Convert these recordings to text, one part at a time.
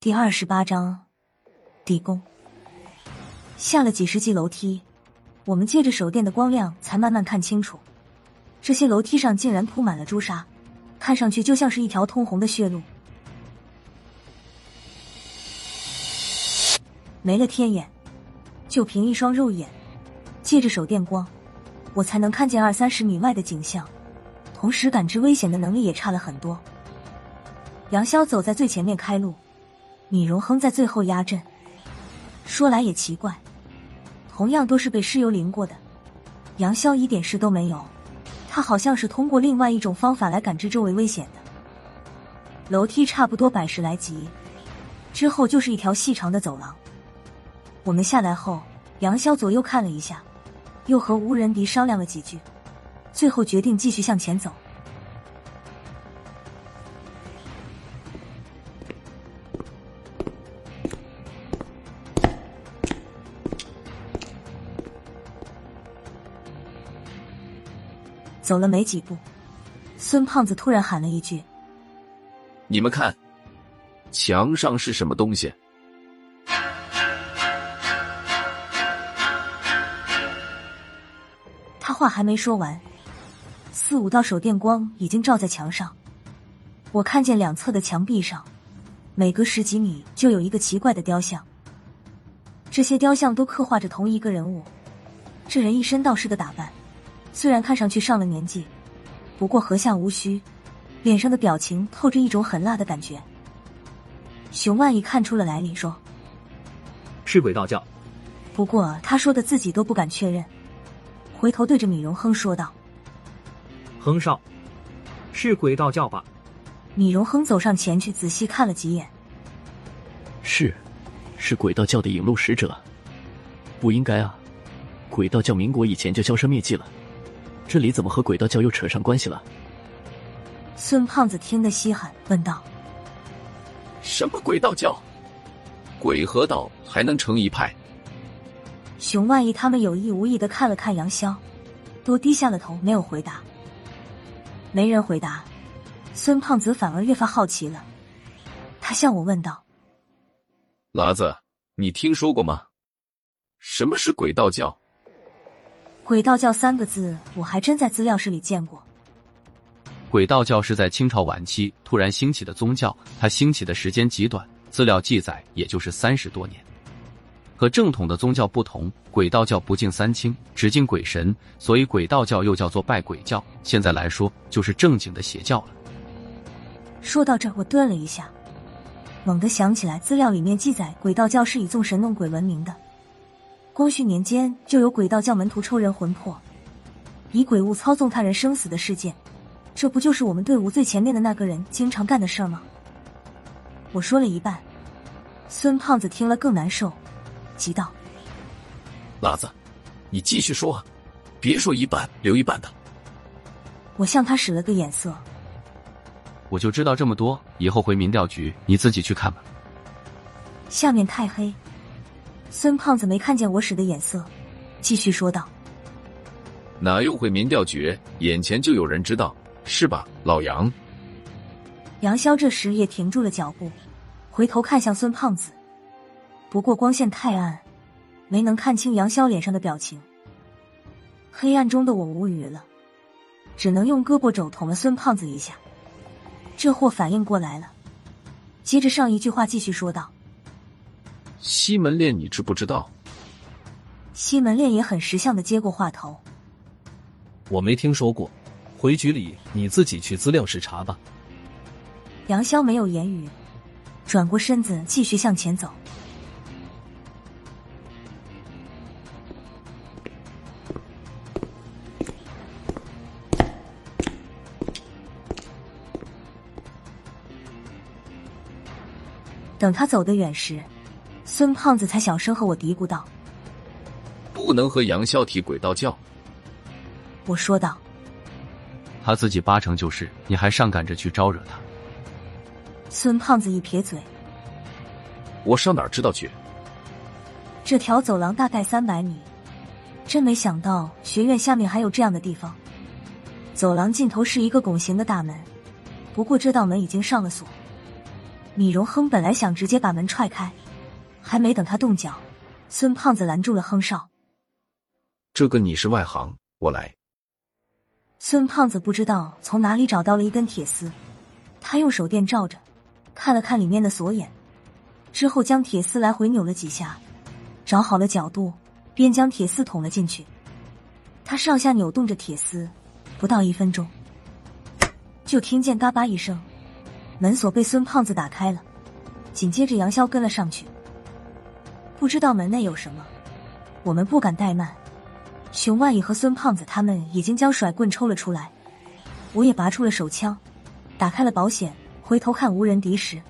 第二十八章地宫。下了几十级楼梯，我们借着手电的光亮，才慢慢看清楚，这些楼梯上竟然铺满了朱砂，看上去就像是一条通红的血路。没了天眼，就凭一双肉眼，借着手电光，我才能看见二三十米外的景象，同时感知危险的能力也差了很多。杨潇走在最前面开路。米荣亨在最后压阵。说来也奇怪，同样都是被尸油淋过的，杨潇一点事都没有，他好像是通过另外一种方法来感知周围危险的。楼梯差不多百十来级，之后就是一条细长的走廊。我们下来后，杨潇左右看了一下，又和吴仁迪商量了几句，最后决定继续向前走。走了没几步，孙胖子突然喊了一句：“你们看，墙上是什么东西？”他话还没说完，四五道手电光已经照在墙上。我看见两侧的墙壁上，每隔十几米就有一个奇怪的雕像。这些雕像都刻画着同一个人物，这人一身道士的打扮。虽然看上去上了年纪，不过和下无须，脸上的表情透着一种狠辣的感觉。熊万一看出了来历，说：“是鬼道教。”不过他说的自己都不敢确认，回头对着米荣亨说道：“亨少，是鬼道教吧？”米荣亨走上前去仔细看了几眼，是，是鬼道教的引路使者。不应该啊，鬼道教民国以前就销声灭迹了。这里怎么和鬼道教又扯上关系了？孙胖子听得稀罕，问道：“什么鬼道教？鬼和道还能成一派？”熊万一他们有意无意的看了看杨潇，都低下了头，没有回答。没人回答，孙胖子反而越发好奇了。他向我问道：“喇子，你听说过吗？什么是鬼道教？”鬼道教三个字，我还真在资料室里见过。鬼道教是在清朝晚期突然兴起的宗教，它兴起的时间极短，资料记载也就是三十多年。和正统的宗教不同，鬼道教不敬三清，只敬鬼神，所以鬼道教又叫做拜鬼教。现在来说，就是正经的邪教了。说到这，我顿了一下，猛地想起来，资料里面记载，鬼道教是以纵神弄鬼闻名的。光绪年间就有鬼道教门徒抽人魂魄，以鬼物操纵他人生死的事件，这不就是我们队伍最前面的那个人经常干的事儿吗？我说了一半，孙胖子听了更难受，急道：“喇子，你继续说，别说一半留一半的。”我向他使了个眼色，我就知道这么多，以后回民调局你自己去看吧。下面太黑。孙胖子没看见我使的眼色，继续说道：“哪用会民调局？眼前就有人知道，是吧，老杨？”杨潇这时也停住了脚步，回头看向孙胖子。不过光线太暗，没能看清杨潇脸上的表情。黑暗中的我无语了，只能用胳膊肘捅了孙胖子一下。这货反应过来了，接着上一句话继续说道。西门烈，你知不知道？西门烈也很识相的接过话头。我没听说过，回局里你自己去资料室查吧。杨潇没有言语，转过身子继续向前走。等他走得远时。孙胖子才小声和我嘀咕道：“不能和杨潇提鬼道教。”我说道：“他自己八成就是，你还上赶着去招惹他？”孙胖子一撇嘴：“我上哪儿知道去？”这条走廊大概三百米，真没想到学院下面还有这样的地方。走廊尽头是一个拱形的大门，不过这道门已经上了锁。米荣亨本来想直接把门踹开，还没等他动脚，孙胖子拦住了亨少。这个你是外行，我来。孙胖子不知道从哪里找到了一根铁丝，他用手电照着，看了看里面的锁眼，之后将铁丝来回扭了几下，找好了角度，便将铁丝捅了进去。他上下扭动着铁丝，不到一分钟，就听见嘎巴一声，门锁被孙胖子打开了。紧接着杨潇跟了上去，不知道门内有什么，我们不敢怠慢。熊万蚁和孙胖子他们已经将甩棍抽了出来，我也拔出了手枪，打开了保险，回头看无人敌时，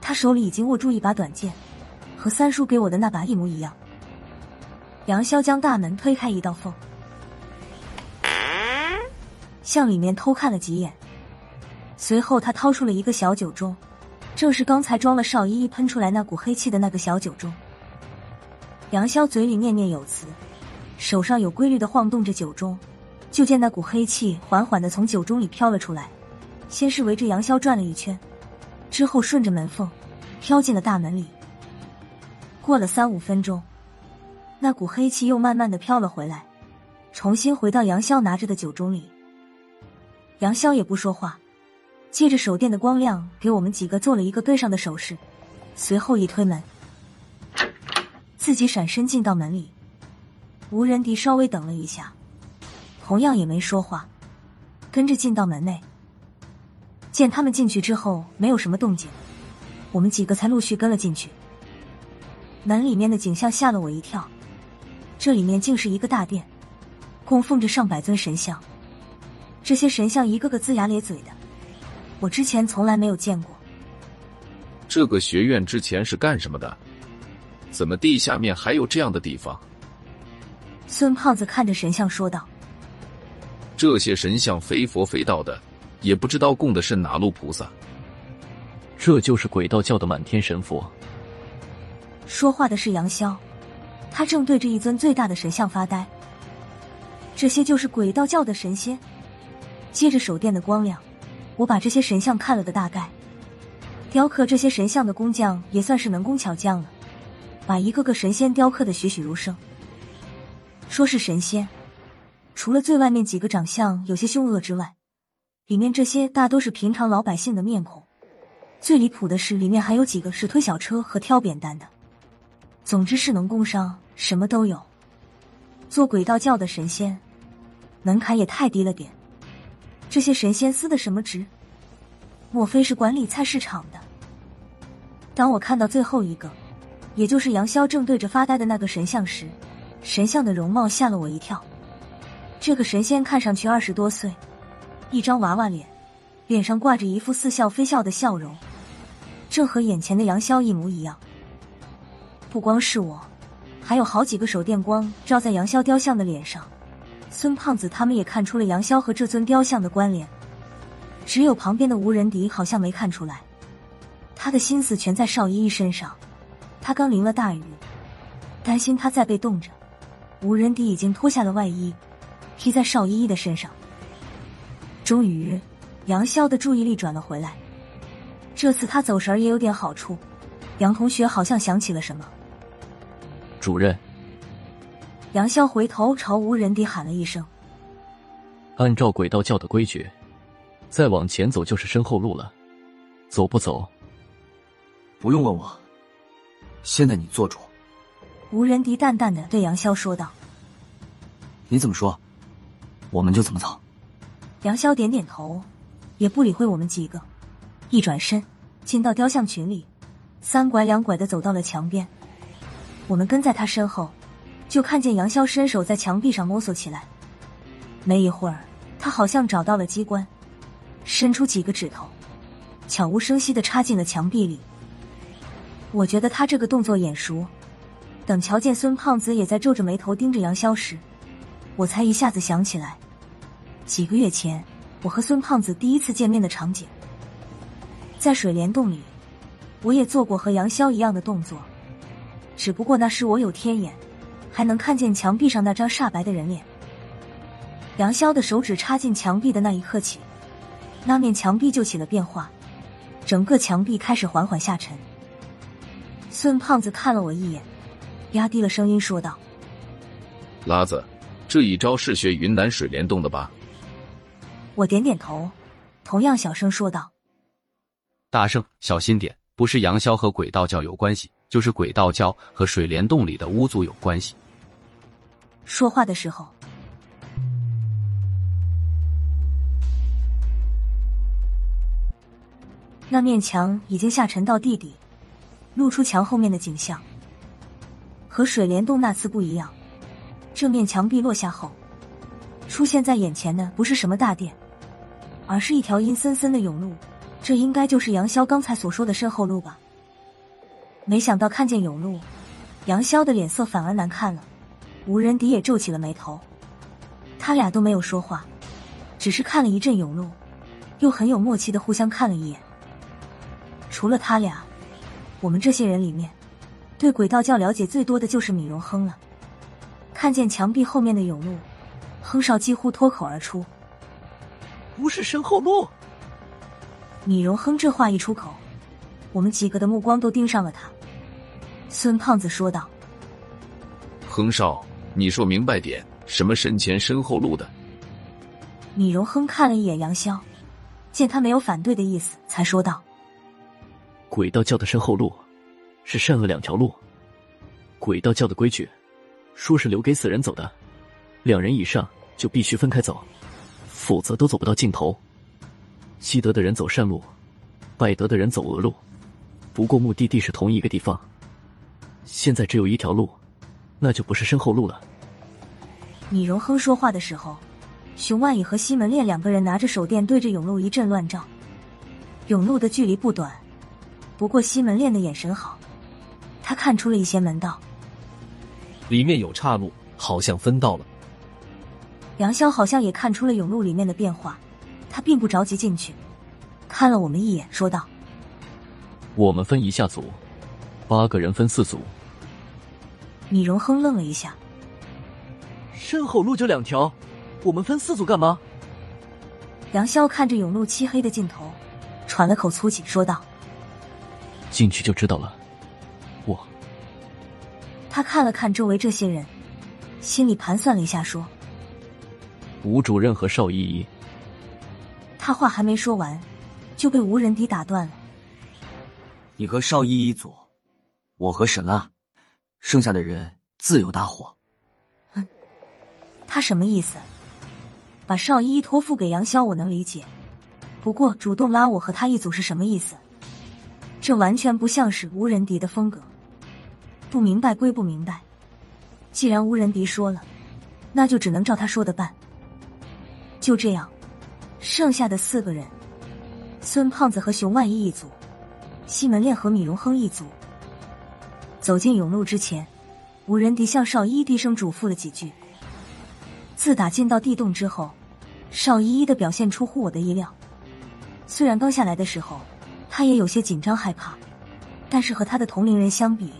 他手里已经握住一把短剑，和三叔给我的那把一模一样。杨潇将大门推开一道缝，向里面偷看了几眼，随后他掏出了一个小酒盅，正是刚才装了邵依依喷出来那股黑气的那个小酒盅。杨潇嘴里念念有词。手上有规律的晃动着酒盅，就见那股黑气缓缓的从酒盅里飘了出来，先是围着杨潇转了一圈，之后顺着门缝飘进了大门里。过了三五分钟，那股黑气又慢慢的飘了回来，重新回到杨潇拿着的酒盅里。杨潇也不说话，借着手电的光亮给我们几个做了一个对上的手势，随后一推门，自己闪身进到门里。吴仁迪稍微等了一下，同样也没说话，跟着进到门内。见他们进去之后没有什么动静，我们几个才陆续跟了进去。门里面的景象吓了我一跳，这里面竟是一个大殿，供奉着上百尊神像，这些神像一个个龇牙咧嘴的，我之前从来没有见过。这个学院之前是干什么的？怎么地下面还有这样的地方？孙胖子看着神像说道：“这些神像非佛非道的，也不知道供的是哪路菩萨。这就是鬼道教的满天神佛。”说话的是杨潇，他正对着一尊最大的神像发呆。这些就是鬼道教的神仙。借着手电的光亮，我把这些神像看了个大概。雕刻这些神像的工匠也算是能工巧匠了，把一个个神仙雕刻的栩栩如生。说是神仙，除了最外面几个长相有些凶恶之外，里面这些大都是平常老百姓的面孔。最离谱的是，里面还有几个是推小车和挑扁担的。总之是能工伤，什么都有。做鬼道教的神仙，门槛也太低了点。这些神仙司的什么职？莫非是管理菜市场的？当我看到最后一个，也就是杨潇正对着发呆的那个神像时。神像的容貌吓了我一跳，这个神仙看上去二十多岁，一张娃娃脸，脸上挂着一副似笑非笑的笑容，正和眼前的杨潇一模一样。不光是我，还有好几个手电光照在杨潇雕像的脸上。孙胖子他们也看出了杨潇和这尊雕像的关联，只有旁边的吴仁迪好像没看出来，他的心思全在邵依依身上。他刚淋了大雨，担心他再被冻着。无人敌已经脱下了外衣，披在邵依依的身上。终于，杨潇的注意力转了回来。这次他走神也有点好处。杨同学好像想起了什么。主任，杨潇回头朝吴仁迪喊了一声：“按照鬼道教的规矩，再往前走就是身后路了，走不走？”不用问我。现在你做主。吴仁迪淡淡的对杨潇说道：“你怎么说，我们就怎么走。”杨潇点点头，也不理会我们几个，一转身进到雕像群里，三拐两拐的走到了墙边。我们跟在他身后，就看见杨潇伸手在墙壁上摸索起来。没一会儿，他好像找到了机关，伸出几个指头，悄无声息的插进了墙壁里。我觉得他这个动作眼熟。等瞧见孙胖子也在皱着眉头盯着杨潇时，我才一下子想起来，几个月前我和孙胖子第一次见面的场景，在水帘洞里，我也做过和杨潇一样的动作，只不过那时我有天眼，还能看见墙壁上那张煞白的人脸。杨潇的手指插进墙壁的那一刻起，那面墙壁就起了变化，整个墙壁开始缓缓下沉。孙胖子看了我一眼，压低了声音说道：“拉子，这一招是学云南水帘洞的吧？”我点点头，同样小声说道：“大圣，小心点，不是杨逍和鬼道教有关系，就是鬼道教和水帘洞里的巫族有关系。”说话的时候。那面墙已经下沉到地底，露出墙后面的景象。和水帘洞那次不一样，这面墙壁落下后，出现在眼前的不是什么大殿，而是一条阴森森的甬路。这应该就是杨逍刚才所说的身后路吧？没想到看见甬路，杨逍的脸色反而难看了，吴仁迪也皱起了眉头。他俩都没有说话，只是看了一阵甬路，又很有默契的互相看了一眼。除了他俩，我们这些人里面，对鬼道教了解最多的就是米荣亨了。看见墙壁后面的甬路，亨少几乎脱口而出：“不是身后路。”米荣亨这话一出口，我们几个的目光都盯上了他。孙胖子说道：“亨少，你说明白点，什么身前身后路的？”米荣亨看了一眼杨潇，见他没有反对的意思，才说道。鬼道教的身后路是善恶两条路。鬼道教的规矩说是留给死人走的，两人以上就必须分开走，否则都走不到尽头。积德的人走善路，拜德的人走恶路。不过目的地是同一个地方。现在只有一条路，那就不是身后路了。米荣亨说话的时候，熊万蚁和西门烈两个人拿着手电对着永路一阵乱照。永路的距离不短。不过西门练的眼神好，他看出了一些门道。里面有岔路，好像分道了。杨潇好像也看出了甬路里面的变化，他并不着急进去，看了我们一眼，说道：“我们分一下组，八个人分四组。”米荣亨愣了一下：“身后路就两条，我们分四组干嘛？”杨潇看着甬路漆黑的尽头，喘了口粗气，说道。进去就知道了。我，他看了看周围这些人，心里盘算了一下，说：“吴主任和邵依依。”他话还没说完，就被吴仁迪打断了：“你和邵依依组，我和沈浪，剩下的人自由搭伙。”嗯，他什么意思？把邵依依托付给杨潇，我能理解。不过主动拉我和他一组是什么意思？这完全不像是吴仁迪的风格。不明白归不明白，既然吴仁迪说了，那就只能照他说的办。就这样，剩下的四个人，孙胖子和熊万一一组，西门烈和米荣亨一组，走进甬路之前，吴仁迪向邵依依低声嘱咐了几句。自打进到地洞之后，邵依依的表现出乎我的意料。虽然刚下来的时候。他也有些紧张害怕，但是和他的同龄人相比，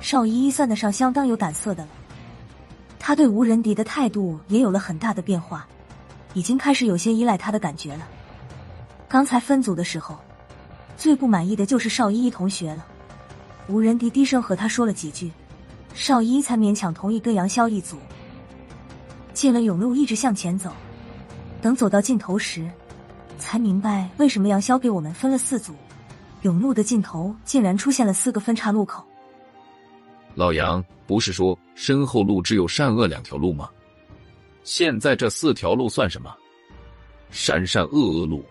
邵依依算得上相当有胆色的了。他对吴仁迪的态度也有了很大的变化，已经开始有些依赖他的感觉了。刚才分组的时候，最不满意的就是邵依依同学了。吴仁迪低声和他说了几句，邵依依才勉强同意跟杨潇一组。进了甬路，一直向前走，等走到尽头时，才明白为什么杨潇给我们分了四组。甬路的尽头竟然出现了四个分岔路口。老杨不是说身后路只有善恶两条路吗？现在这四条路算什么？善善恶恶路。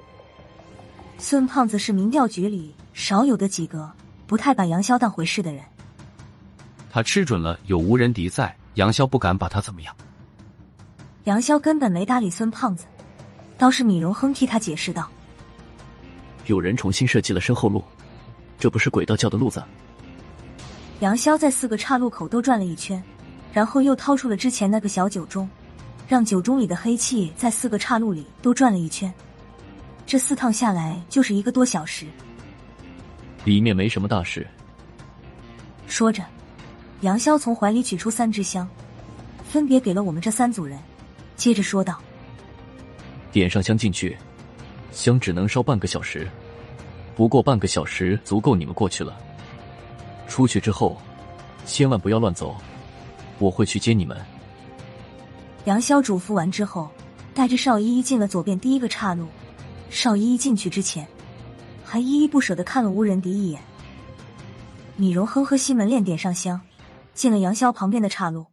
孙胖子是民调局里少有的几个不太把杨潇当回事的人。他吃准了有吴仁迪在，杨潇不敢把他怎么样。杨潇根本没搭理孙胖子，倒是米荣亨替他解释道。有人重新设计了身后路，这不是鬼道教的路子。杨潇在四个岔路口都转了一圈，然后又掏出了之前那个小酒盅，让酒盅里的黑气在四个岔路里都转了一圈。这四趟下来就是一个多小时。里面没什么大事。说着，杨潇从怀里取出三支香，分别给了我们这三组人，接着说道：“点上香进去。”香只能烧半个小时，不过半个小时足够你们过去了。出去之后，千万不要乱走，我会去接你们。杨潇嘱咐完之后，带着邵依依进了左边第一个岔路。邵依依进去之前，还依依不舍的看了吴仁迪一眼。米柔哼和西门练点上香，进了杨潇旁边的岔路。